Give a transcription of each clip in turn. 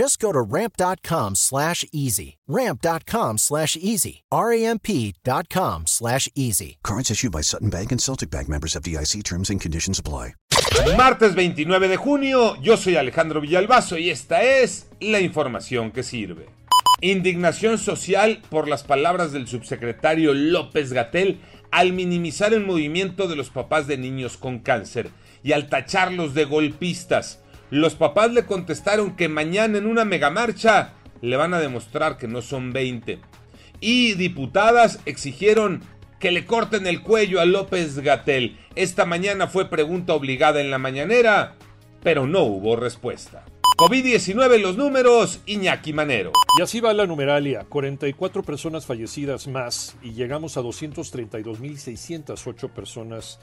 Just go to ramp.com slash easy. Ramp.com slash easy. R-A-M-P.com slash easy. Cards issued by Sutton Bank and Celtic Bank members of DIC terms and conditions apply. Martes 29 de junio, yo soy Alejandro Villalbazo y esta es la información que sirve. Indignación social por las palabras del subsecretario López Gatel al minimizar el movimiento de los papás de niños con cáncer y al tacharlos de golpistas. Los papás le contestaron que mañana en una megamarcha le van a demostrar que no son 20. Y diputadas exigieron que le corten el cuello a López Gatel. Esta mañana fue pregunta obligada en la mañanera, pero no hubo respuesta. COVID-19 los números, Iñaki Manero. Y así va la numeralia, 44 personas fallecidas más y llegamos a 232.608 personas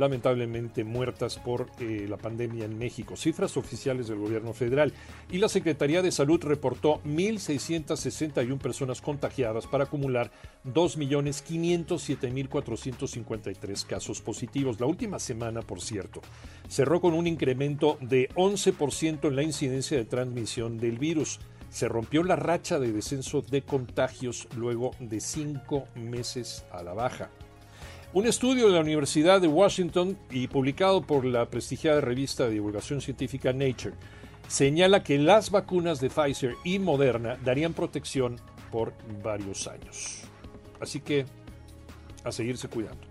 lamentablemente muertas por eh, la pandemia en México. Cifras oficiales del gobierno federal. Y la Secretaría de Salud reportó 1.661 personas contagiadas para acumular 2.507.453 casos positivos. La última semana, por cierto, cerró con un incremento de 11% en la incidencia de transmisión del virus. Se rompió la racha de descenso de contagios luego de cinco meses a la baja. Un estudio de la Universidad de Washington y publicado por la prestigiada revista de divulgación científica Nature señala que las vacunas de Pfizer y Moderna darían protección por varios años. Así que a seguirse cuidando.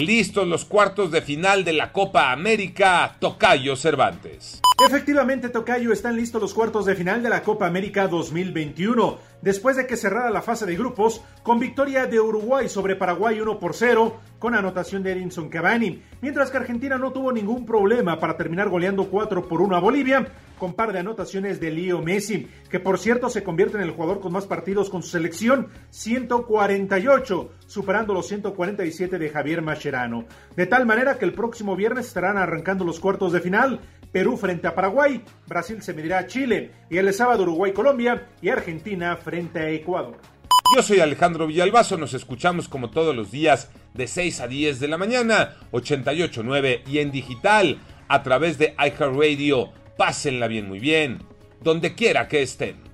Listos los cuartos de final de la Copa América, Tocayo Cervantes. Efectivamente, Tocayo, están listos los cuartos de final de la Copa América 2021. Después de que cerrara la fase de grupos, con victoria de Uruguay sobre Paraguay 1 por 0, con anotación de Edinson Cavani, mientras que Argentina no tuvo ningún problema para terminar goleando 4 por 1 a Bolivia, con par de anotaciones de Leo Messi, que por cierto se convierte en el jugador con más partidos con su selección, 148, superando los 147 de Javier Mascherano. De tal manera que el próximo viernes estarán arrancando los cuartos de final, Perú a Paraguay, Brasil se medirá a Chile y el sábado Uruguay-Colombia y Argentina frente a Ecuador. Yo soy Alejandro Villalbazo, nos escuchamos como todos los días de 6 a 10 de la mañana, 88.9 y en digital a través de iHeartRadio. Pásenla bien, muy bien, donde quiera que estén.